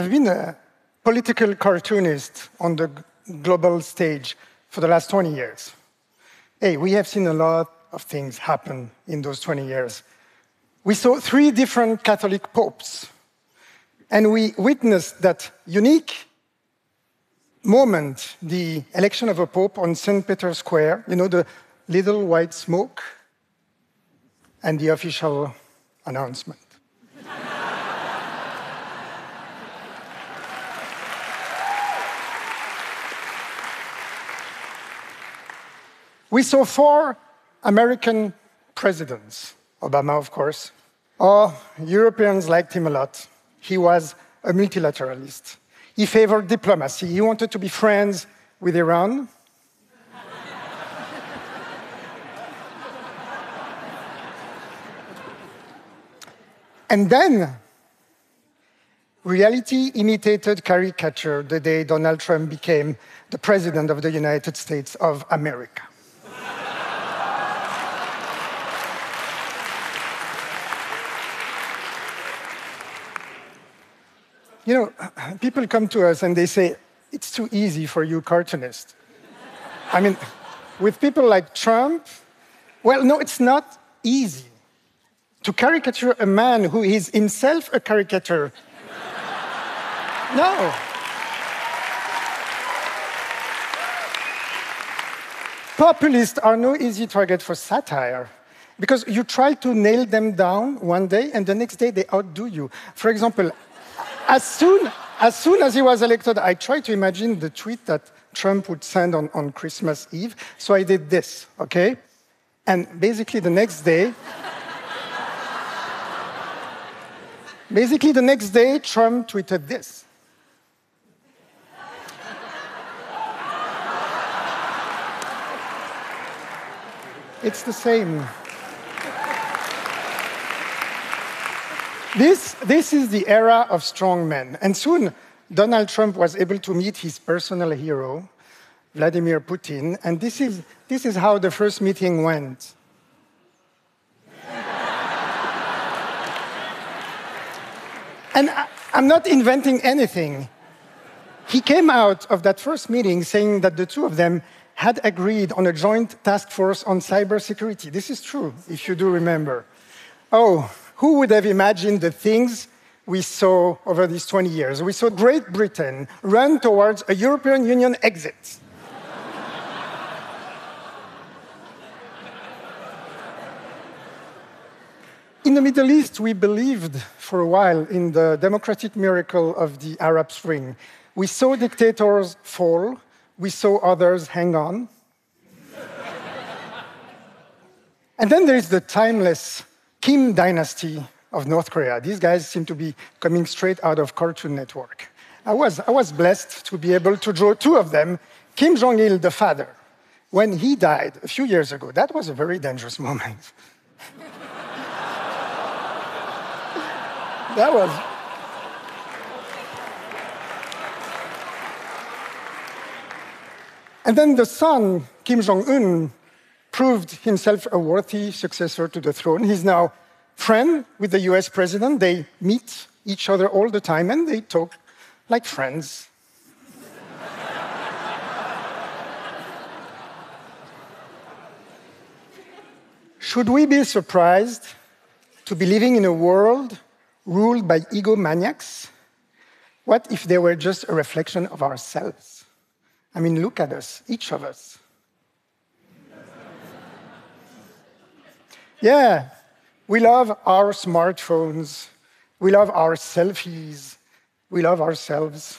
I've been a political cartoonist on the global stage for the last 20 years. Hey, we have seen a lot of things happen in those 20 years. We saw three different Catholic popes, and we witnessed that unique moment, the election of a pope on St. Peter's Square, you know, the little white smoke, and the official announcement. We saw four American presidents, Obama, of course. Oh, Europeans liked him a lot. He was a multilateralist. He favored diplomacy. He wanted to be friends with Iran. and then, reality imitated caricature the day Donald Trump became the President of the United States of America. You know, people come to us and they say, it's too easy for you cartoonists. I mean, with people like Trump, well, no, it's not easy to caricature a man who is himself a caricature. no. Populists are no easy target for satire because you try to nail them down one day and the next day they outdo you. For example, as soon, as soon as he was elected, I tried to imagine the tweet that Trump would send on, on Christmas Eve. So I did this, okay? And basically the next day, basically the next day, Trump tweeted this. It's the same. This, this is the era of strong men. And soon, Donald Trump was able to meet his personal hero, Vladimir Putin. And this is, this is how the first meeting went. and I, I'm not inventing anything. He came out of that first meeting saying that the two of them had agreed on a joint task force on cybersecurity. This is true, if you do remember. Oh, who would have imagined the things we saw over these 20 years? We saw Great Britain run towards a European Union exit. in the Middle East, we believed for a while in the democratic miracle of the Arab Spring. We saw dictators fall, we saw others hang on. and then there is the timeless Kim dynasty of North Korea. These guys seem to be coming straight out of Cartoon Network. I was, I was blessed to be able to draw two of them. Kim Jong il, the father, when he died a few years ago, that was a very dangerous moment. that was. And then the son, Kim Jong un, proved himself a worthy successor to the throne. He's now friend with the US president. They meet each other all the time and they talk like friends. Should we be surprised to be living in a world ruled by egomaniacs? What if they were just a reflection of ourselves? I mean, look at us, each of us. Yeah, we love our smartphones, we love our selfies, we love ourselves.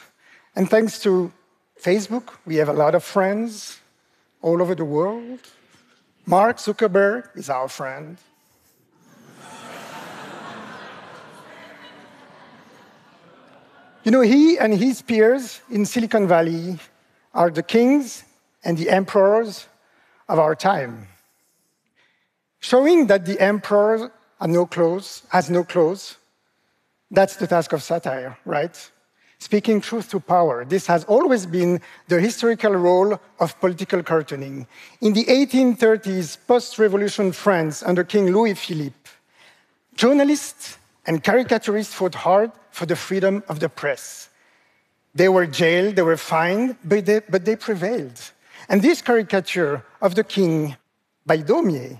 And thanks to Facebook, we have a lot of friends all over the world. Mark Zuckerberg is our friend. you know, he and his peers in Silicon Valley are the kings and the emperors of our time showing that the emperor no clothes, has no clothes. That's the task of satire, right? Speaking truth to power. This has always been the historical role of political cartooning. In the 1830s, post revolution France under King Louis Philippe, journalists and caricaturists fought hard for the freedom of the press. They were jailed, they were fined, but they, but they prevailed. And this caricature of the king by Daumier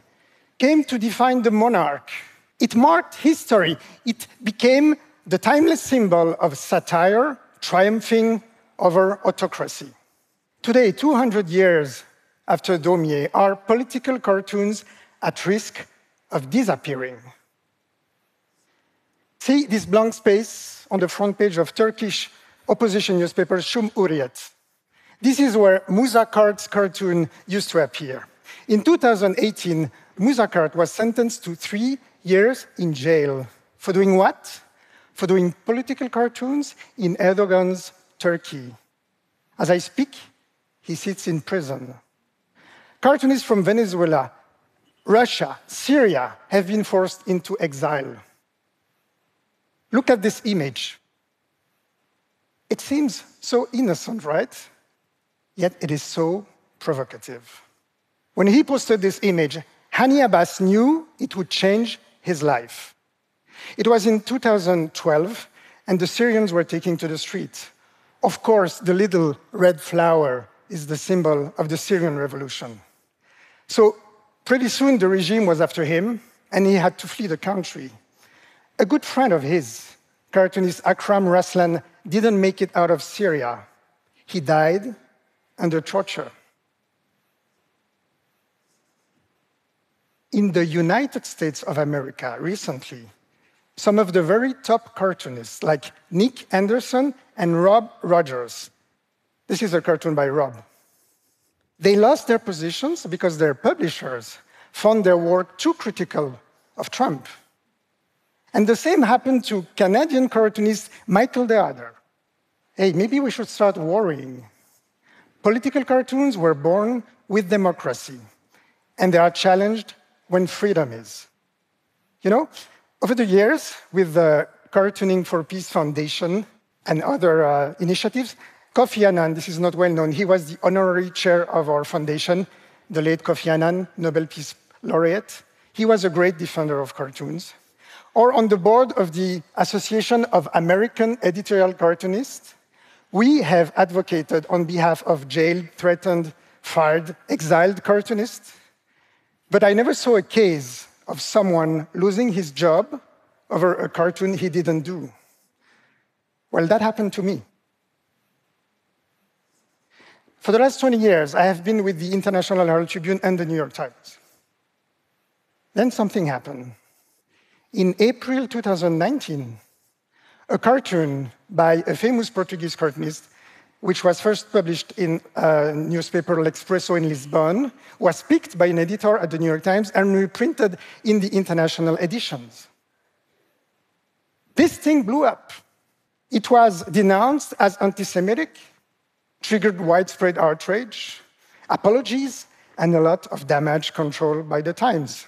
came to define the monarch. It marked history. It became the timeless symbol of satire triumphing over autocracy. Today, 200 years after Daumier, are political cartoons at risk of disappearing? See this blank space on the front page of Turkish opposition newspaper Cumhuriyet. This is where Musa Kart's cartoon used to appear. In 2018, Musa Kart was sentenced to three years in jail. For doing what? For doing political cartoons in Erdogan's Turkey. As I speak, he sits in prison. Cartoonists from Venezuela, Russia, Syria have been forced into exile. Look at this image. It seems so innocent, right? Yet it is so provocative. When he posted this image, Hani Abbas knew it would change his life. It was in 2012, and the Syrians were taking to the streets. Of course, the little red flower is the symbol of the Syrian revolution. So, pretty soon the regime was after him, and he had to flee the country. A good friend of his, cartoonist Akram Raslan, didn't make it out of Syria. He died under torture. In the United States of America recently, some of the very top cartoonists, like Nick Anderson and Rob Rogers, this is a cartoon by Rob, they lost their positions because their publishers found their work too critical of Trump. And the same happened to Canadian cartoonist Michael de Adder. Hey, maybe we should start worrying. Political cartoons were born with democracy, and they are challenged when freedom is. You know, over the years, with the Cartooning for Peace Foundation and other uh, initiatives, Kofi Annan, this is not well known, he was the honorary chair of our foundation, the late Kofi Annan, Nobel Peace Laureate. He was a great defender of cartoons or on the board of the Association of American Editorial Cartoonists, we have advocated on behalf of jailed, threatened, fired, exiled cartoonists. But I never saw a case of someone losing his job over a cartoon he didn't do. Well, that happened to me. For the last 20 years, I have been with the International Herald Tribune and the New York Times. Then something happened. In April 2019, a cartoon by a famous Portuguese cartoonist, which was first published in a newspaper L'Expresso in Lisbon, was picked by an editor at the New York Times and reprinted in the international editions. This thing blew up. It was denounced as anti Semitic, triggered widespread outrage, apologies, and a lot of damage control by the Times.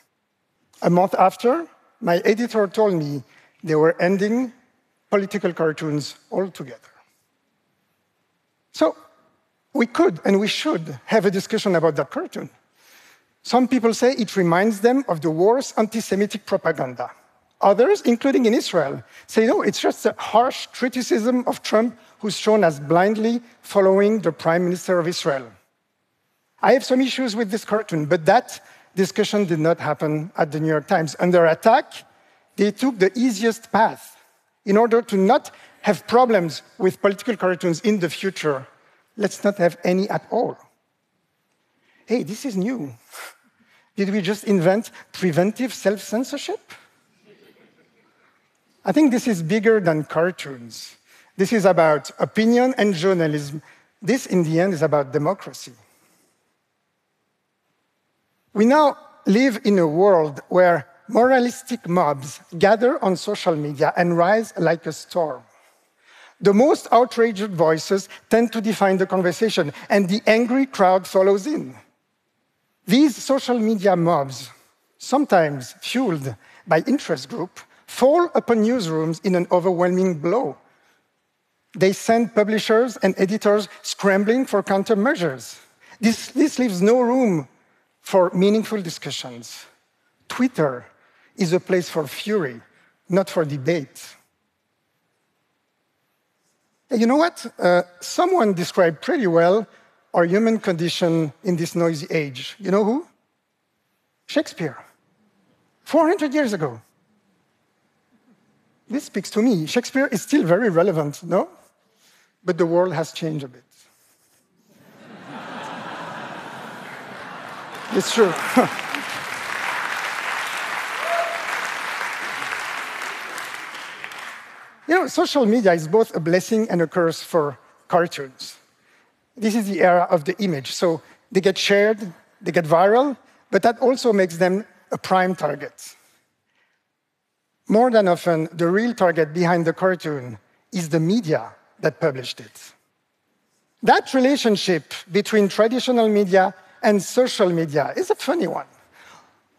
A month after, my editor told me they were ending political cartoons altogether. So we could and we should have a discussion about that cartoon. Some people say it reminds them of the worst anti Semitic propaganda. Others, including in Israel, say no, it's just a harsh criticism of Trump who's shown as blindly following the Prime Minister of Israel. I have some issues with this cartoon, but that discussion did not happen at the New York Times. Under attack, they took the easiest path. In order to not have problems with political cartoons in the future, let's not have any at all. Hey, this is new. Did we just invent preventive self censorship? I think this is bigger than cartoons. This is about opinion and journalism. This, in the end, is about democracy. We now live in a world where moralistic mobs gather on social media and rise like a storm. The most outraged voices tend to define the conversation, and the angry crowd follows in. These social media mobs, sometimes fueled by interest groups, fall upon newsrooms in an overwhelming blow. They send publishers and editors scrambling for countermeasures. This, this leaves no room for meaningful discussions. Twitter is a place for fury, not for debate. You know what? Uh, someone described pretty well our human condition in this noisy age. You know who? Shakespeare. 400 years ago. This speaks to me. Shakespeare is still very relevant, no? But the world has changed a bit. it's true. you know, social media is both a blessing and a curse for cartoons. This is the era of the image. So they get shared, they get viral, but that also makes them a prime target. More than often, the real target behind the cartoon is the media that published it. That relationship between traditional media and social media is a funny one.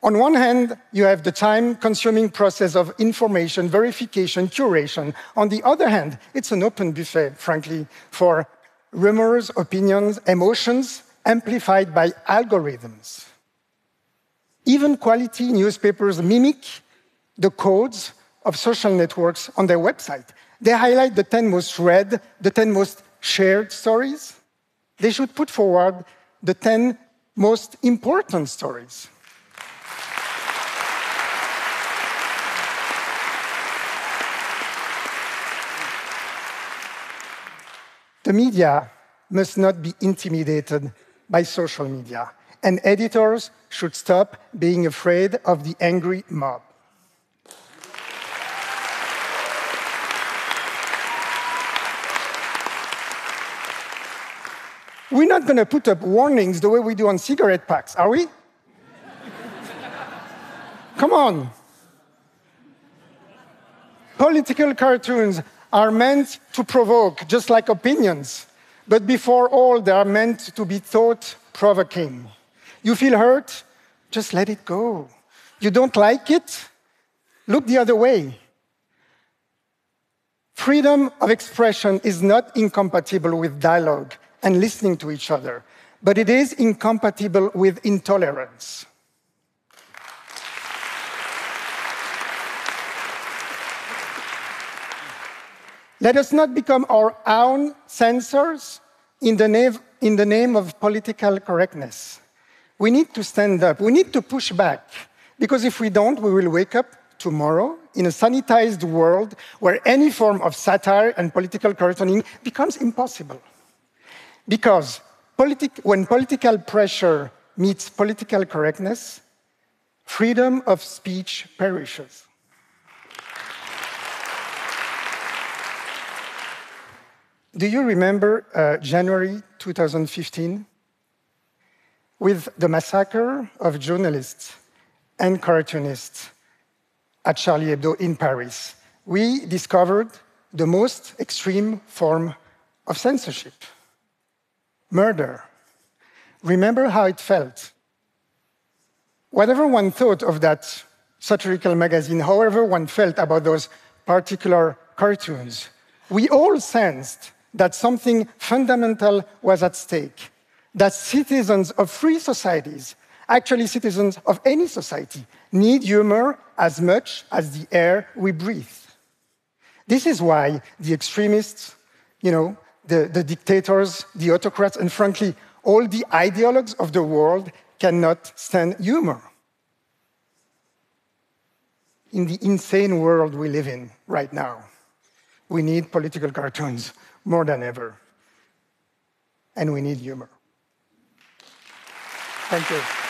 On one hand, you have the time consuming process of information, verification, curation. On the other hand, it's an open buffet, frankly, for rumors, opinions, emotions amplified by algorithms. Even quality newspapers mimic the codes of social networks on their website. They highlight the 10 most read, the 10 most shared stories. They should put forward the 10 most important stories. The media must not be intimidated by social media, and editors should stop being afraid of the angry mob. We're not going to put up warnings the way we do on cigarette packs, are we? Come on. Political cartoons are meant to provoke, just like opinions. But before all, they are meant to be thought provoking. You feel hurt? Just let it go. You don't like it? Look the other way. Freedom of expression is not incompatible with dialogue and listening to each other, but it is incompatible with intolerance. Let us not become our own censors in the, name, in the name of political correctness. We need to stand up. We need to push back. Because if we don't, we will wake up tomorrow in a sanitized world where any form of satire and political cartooning becomes impossible. Because politi- when political pressure meets political correctness, freedom of speech perishes. Do you remember uh, January 2015? With the massacre of journalists and cartoonists at Charlie Hebdo in Paris, we discovered the most extreme form of censorship murder. Remember how it felt. Whatever one thought of that satirical magazine, however one felt about those particular cartoons, we all sensed that something fundamental was at stake, that citizens of free societies, actually citizens of any society, need humor as much as the air we breathe. This is why the extremists, you know, the, the dictators, the autocrats, and frankly, all the ideologues of the world cannot stand humor. In the insane world we live in right now, we need political cartoons more than ever. And we need humor. Thank you.